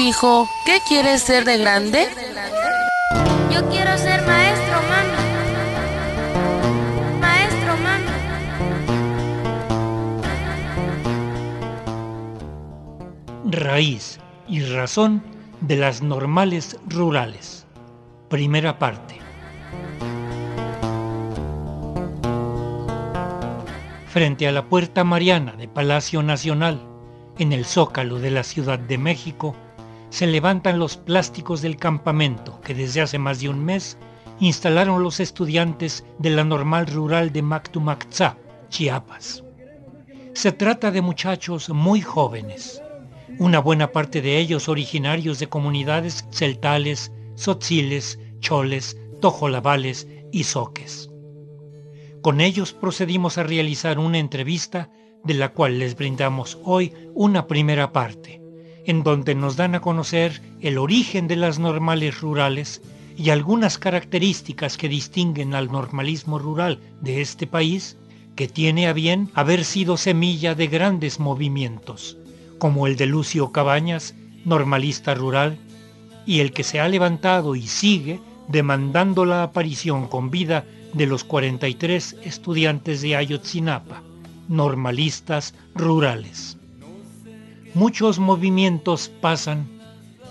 Hijo, ¿qué quieres ser de grande? Yo quiero ser maestro, mami. Maestro, mami. Raíz y razón de las normales rurales. Primera parte. Frente a la Puerta Mariana de Palacio Nacional, en el zócalo de la Ciudad de México, se levantan los plásticos del campamento que desde hace más de un mes instalaron los estudiantes de la normal rural de Mactumaxá, Chiapas. Se trata de muchachos muy jóvenes, una buena parte de ellos originarios de comunidades celtales, tzotziles, choles, tojolabales y soques. Con ellos procedimos a realizar una entrevista de la cual les brindamos hoy una primera parte, en donde nos dan a conocer el origen de las normales rurales y algunas características que distinguen al normalismo rural de este país, que tiene a bien haber sido semilla de grandes movimientos, como el de Lucio Cabañas, normalista rural, y el que se ha levantado y sigue demandando la aparición con vida de los 43 estudiantes de Ayotzinapa, normalistas rurales. Muchos movimientos pasan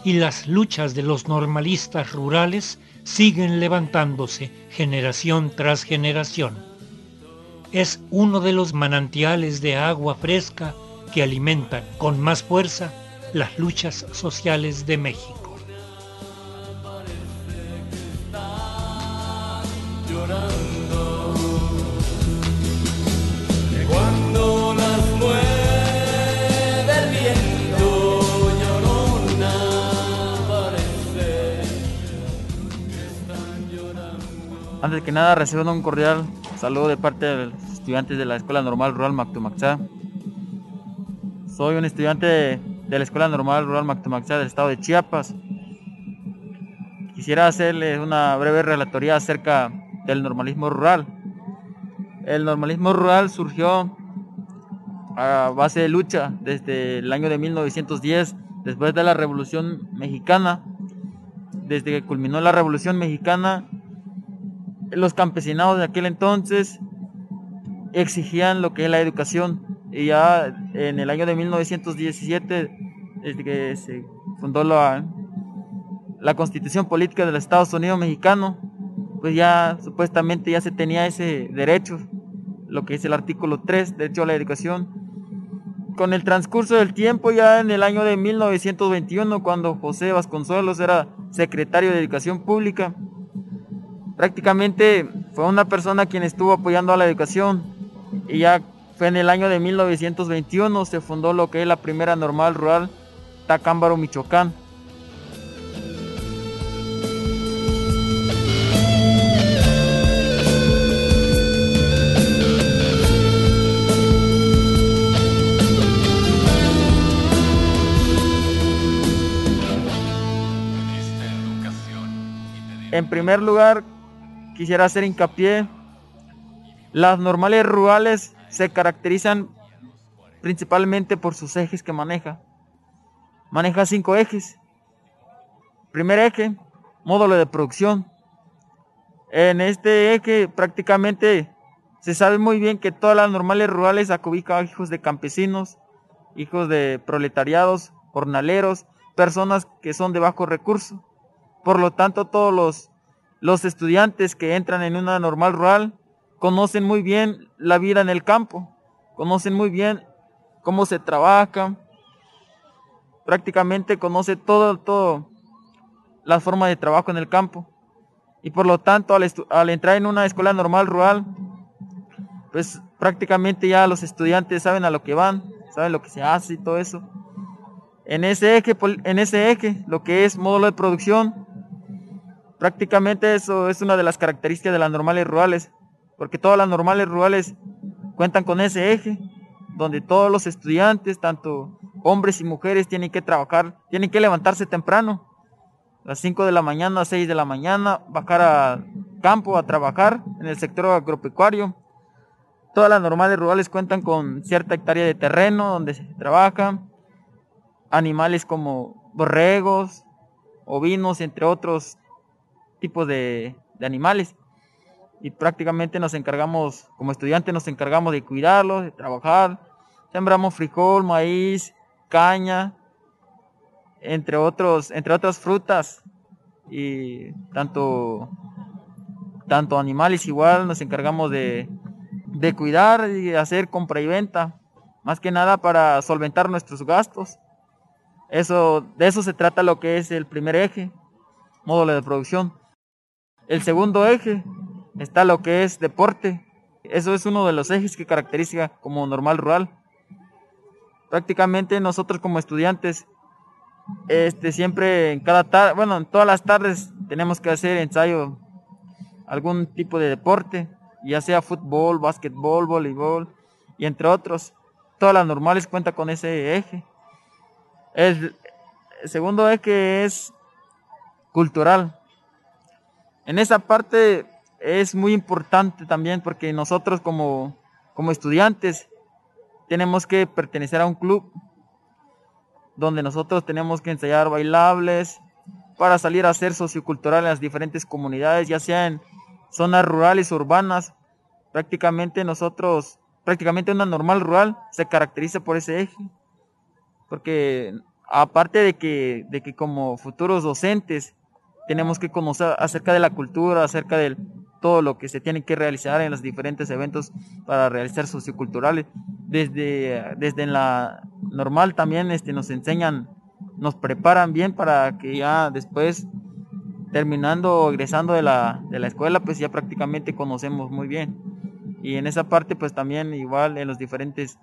y las luchas de los normalistas rurales siguen levantándose generación tras generación. Es uno de los manantiales de agua fresca que alimentan con más fuerza las luchas sociales de México. Antes que nada, reciban un cordial saludo de parte de los estudiantes de la Escuela Normal Rural Mactumaxá. Soy un estudiante de, la Escuela Normal Rural Mactumaxá del estado de Chiapas. Quisiera hacerles una breve relatoría acerca del normalismo rural. El normalismo rural surgió a base de lucha desde el año de 1910, después de la Revolución Mexicana. Desde que culminó la Revolución Mexicana, los campesinados de aquel entonces exigían lo que es la educación. Y ya en el año de 1917, desde que se fundó la, la constitución política de los Estados Unidos mexicano, pues ya supuestamente ya se tenía ese derecho, lo que es el artículo 3, derecho a la educación. Con el transcurso del tiempo, ya en el año de 1921, cuando José Vasconcelos era secretario de Educación Pública, prácticamente fue una persona quien estuvo apoyando a la educación y ya fue en el año de 1921 se fundó lo que es la primera normal rural Tacámbaro, Michoacán. En primer lugar, quisiera hacer hincapié, las normales rurales se caracterizan principalmente por sus ejes que maneja. Maneja cinco ejes. Primer eje, módulo de producción. En este eje prácticamente se sabe muy bien que todas las normales rurales acobijan hijos de campesinos, hijos de proletariados, jornaleros, personas que son de bajo recurso. Por lo tanto, todos los los estudiantes que entran en una normal rural conocen muy bien la vida en el campo, conocen muy bien cómo se trabaja, prácticamente conoce todo, todo la forma de trabajo en el campo. Y por lo tanto, al, al entrar en una escuela normal rural, pues prácticamente ya los estudiantes saben a lo que van, saben lo que se hace y todo eso. En ese eje, en ese eje, lo que es módulo de producción, Prácticamente eso es una de las características de las normales rurales, porque todas las normales rurales cuentan con ese eje, donde todos los estudiantes, tanto hombres y mujeres, tienen que trabajar, tienen que levantarse temprano, a las 5 de la mañana, a 6 de la mañana, bajar al campo a trabajar en el sector agropecuario. Todas las normales rurales cuentan con cierta hectárea de terreno donde se trabaja, animales como borregos, ovinos, entre otros tipos de, de animales. Y prácticamente nos encargamos, como estudiantes nos encargamos de cuidarlos, de trabajar. Sembramos frijol, maíz, caña, entre otros, entre otras frutas. Y tanto, tanto animales igual nos encargamos de, de cuidar y hacer compra y venta. Más que nada para solventar nuestros gastos. Eso, de eso se trata lo que es el primer eje, módulo de producción. El segundo eje está lo que es deporte. Eso es uno de los ejes que caracteriza como normal rural. Prácticamente nosotros como estudiantes, este siempre en cada tarde, bueno, en todas las tardes tenemos que hacer ensayo, algún tipo de deporte, ya sea fútbol, básquetbol, voleibol y entre otros. Todas las normales cuentan con ese eje. El segundo eje es cultural. En esa parte es muy importante también porque nosotros como, como estudiantes tenemos que pertenecer a un club donde nosotros tenemos que ensayar bailables para salir a ser sociocultural en las diferentes comunidades, ya sean zonas rurales, urbanas. Prácticamente nosotros, prácticamente una normal rural se caracteriza por ese eje. Porque aparte de que, de que como futuros docentes tenemos que conocer acerca de la cultura, acerca de todo lo que se tiene que realizar en los diferentes eventos para realizar socioculturales. Desde, desde la normal también este, nos enseñan, nos preparan bien para que ya después, terminando, egresando de la, de la escuela, pues ya prácticamente conocemos muy bien. Y en esa parte, pues también igual en los diferentes,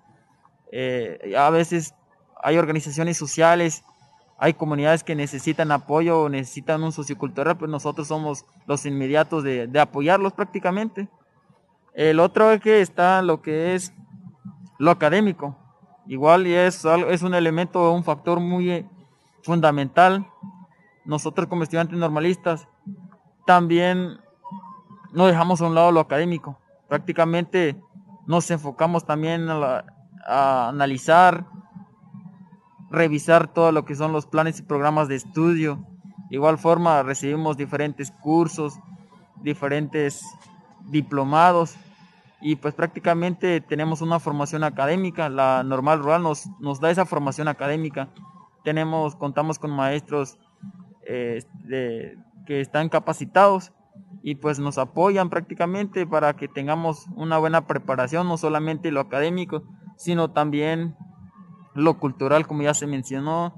eh, a veces hay organizaciones sociales hay comunidades que necesitan apoyo o necesitan un sociocultural, pues nosotros somos los inmediatos de, apoyarlos prácticamente. El otro es que está lo que es lo académico. Igual y es, es un elemento, un factor muy eh, fundamental. Nosotros como estudiantes normalistas también no dejamos a un lado lo académico. Prácticamente nos enfocamos también a analizar revisar todo lo que son los planes y programas de estudio. igual forma recibimos diferentes cursos, diferentes diplomados y pues prácticamente tenemos una formación académica. La normal rural nos, nos da esa formación académica. Tenemos, contamos con maestros eh, que están capacitados y pues nos apoyan prácticamente para que tengamos una buena preparación, no solamente lo académico, sino también lo cultural, como ya se mencionó,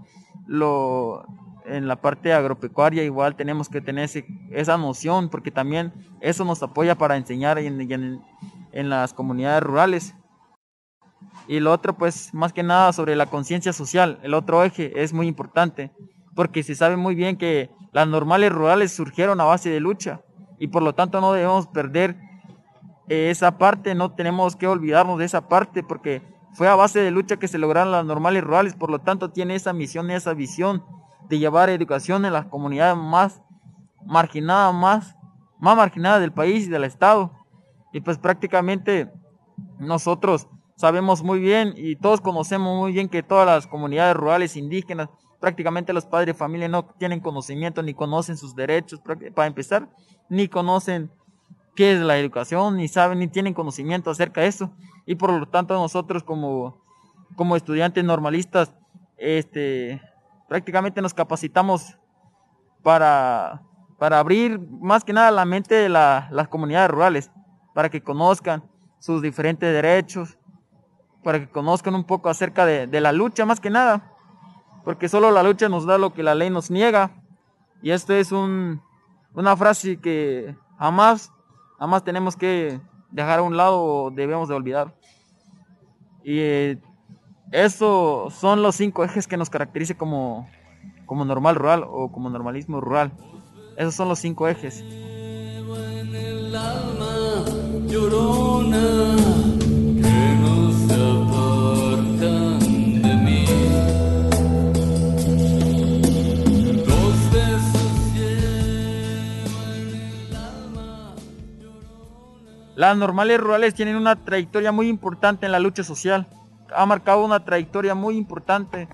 lo en la parte agropecuaria igual tenemos que tener esa noción porque también eso nos apoya para enseñar en, en, las comunidades rurales. Y lo otro, pues más que nada sobre la conciencia social, el otro eje es muy importante porque se sabe muy bien que las normales rurales surgieron a base de lucha y por lo tanto no debemos perder esa parte, no tenemos que olvidarnos de esa parte porque fue a base de lucha que se lograron las normales rurales, por lo tanto tiene esa misión, esa visión de llevar educación en las comunidades más marginadas, más, más marginadas del país y del estado. Y pues prácticamente nosotros sabemos muy bien y todos conocemos muy bien que todas las comunidades rurales indígenas, prácticamente los padres de familia no tienen conocimiento ni conocen sus derechos para empezar, ni conocen qué es la educación, ni saben, ni tienen conocimiento acerca de eso. Y por lo tanto nosotros como, como estudiantes normalistas, este, prácticamente nos capacitamos para, para abrir más que nada la mente de las comunidades rurales, para que conozcan sus diferentes derechos, para que conozcan un poco acerca de, de la lucha más que nada, porque solo la lucha nos da lo que la ley nos niega. Y esto es un, una frase que jamás Nada tenemos que dejar a un lado o debemos de olvidar. Y eh, eso son los cinco ejes que nos caracterizan como, como normal rural o como normalismo rural. Esos son los cinco ejes. Las normales rurales tienen una trayectoria muy importante en la lucha social. Ha marcado una trayectoria muy importante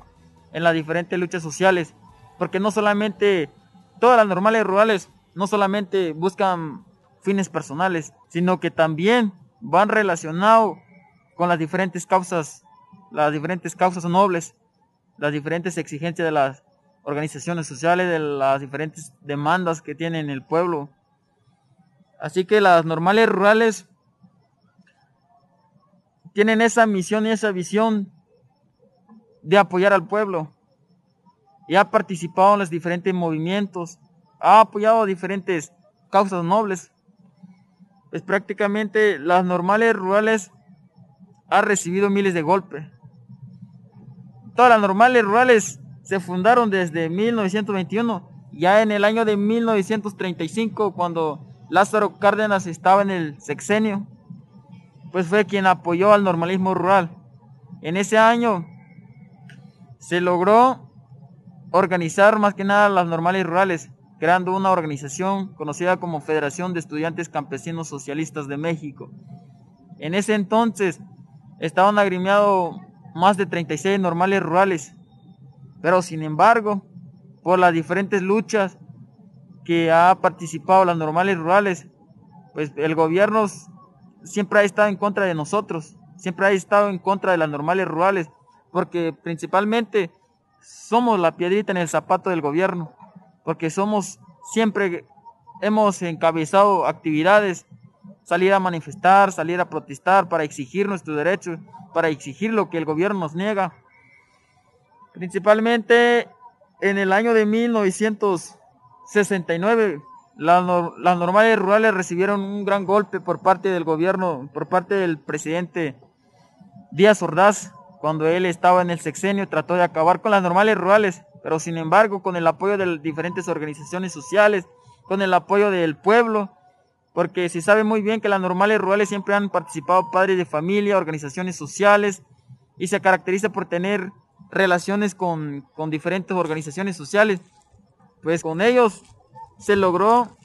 en las diferentes luchas sociales. porque no solamente todas las normales rurales no solamente buscan fines personales, sino que también van relacionados con las diferentes causas, las diferentes causas nobles, las diferentes exigencias de las organizaciones sociales, de las diferentes demandas que tiene el pueblo. Así que las normales rurales tienen esa misión y esa visión de apoyar al pueblo. Y ha participado en los diferentes movimientos, ha apoyado diferentes causas nobles. Pues prácticamente las normales rurales ha recibido miles de golpes. Todas las normales rurales se fundaron desde 1921, ya en el año de 1935, cuando Lázaro Cárdenas estaba en el sexenio, pues fue quien apoyó al normalismo rural. En ese año se logró organizar más que nada las normales rurales, creando una organización conocida como Federación de Estudiantes Campesinos Socialistas de México. En ese entonces estaban agremiados más de 36 normales rurales, pero sin embargo, por las diferentes luchas que ha participado las normales rurales, pues el gobierno siempre ha estado en contra de nosotros, siempre ha estado en contra de las normales rurales, porque principalmente somos la piedrita en el zapato del gobierno, porque somos siempre hemos encabezado actividades, salir a manifestar, salir a protestar para exigir nuestros derechos, para exigir lo que el gobierno nos niega. Principalmente en el año de 1969, las, las normales rurales recibieron un gran golpe por parte del gobierno, por parte del presidente Díaz Ordaz, cuando él estaba en el sexenio, trató de acabar con las normales rurales, pero sin embargo, con el apoyo de diferentes organizaciones sociales, con el apoyo del pueblo, porque se sabe muy bien que las normales rurales siempre han participado padres de familia, organizaciones sociales, y se caracteriza por tener relaciones con, con diferentes organizaciones sociales. Pues con ellos se logró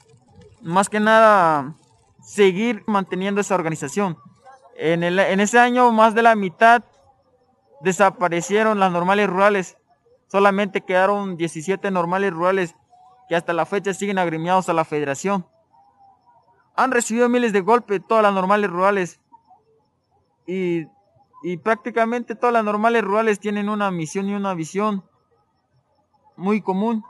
más que nada seguir manteniendo esa organización. En, el, en ese año más de la mitad desaparecieron las normales rurales. Solamente quedaron 17 normales rurales que hasta la fecha siguen agremiados a la federación. Han recibido miles de golpes todas las normales rurales. Y, y prácticamente todas las normales rurales tienen una misión y una visión muy común.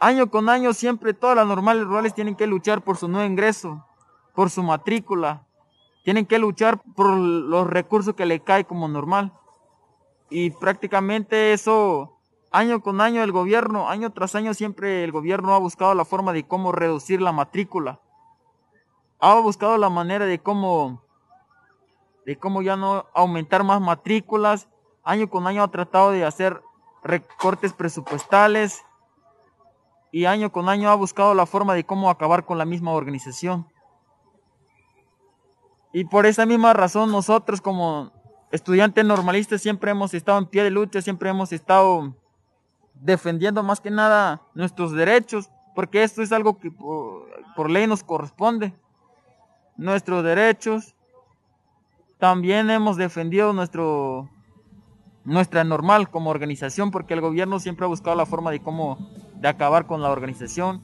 Año con año siempre todas las normales rurales tienen que luchar por su nuevo ingreso, por su matrícula, tienen que luchar por los recursos que le cae como normal. Y prácticamente eso, año con año el gobierno, año tras año siempre el gobierno ha buscado la forma de cómo reducir la matrícula. Ha buscado la manera de cómo, de cómo ya no aumentar más matrículas. Año con año ha tratado de hacer recortes presupuestales y año con año ha buscado la forma de cómo acabar con la misma organización. Y por esa misma razón nosotros como estudiantes normalistas siempre hemos estado en pie de lucha, siempre hemos estado defendiendo más que nada nuestros derechos, porque esto es algo que por, ley nos corresponde. Nuestros derechos. También hemos defendido nuestro nuestra normal como organización, porque el gobierno siempre ha buscado la forma de cómo de acabar con la organización.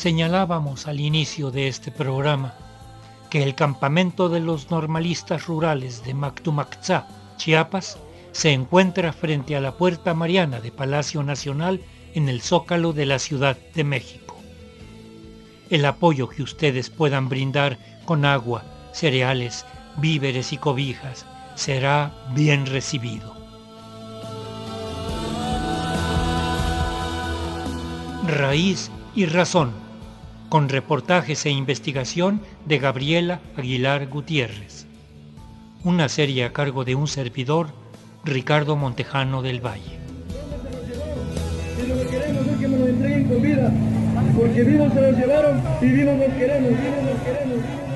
Señalábamos al inicio de este programa que el campamento de los normalistas rurales de Mactumaxá, Chiapas, se encuentra frente a la Puerta Mariana de Palacio Nacional en el Zócalo de la Ciudad de México. El apoyo que ustedes puedan brindar con agua, cereales, víveres y cobijas será bien recibido. Raíz y Razón, con reportajes e investigación de Gabriela Aguilar Gutiérrez. Una serie a cargo de un servidor, Ricardo Montejano del Valle. porque vivos se los llevaron y vivos nos queremos, vivos nos queremos.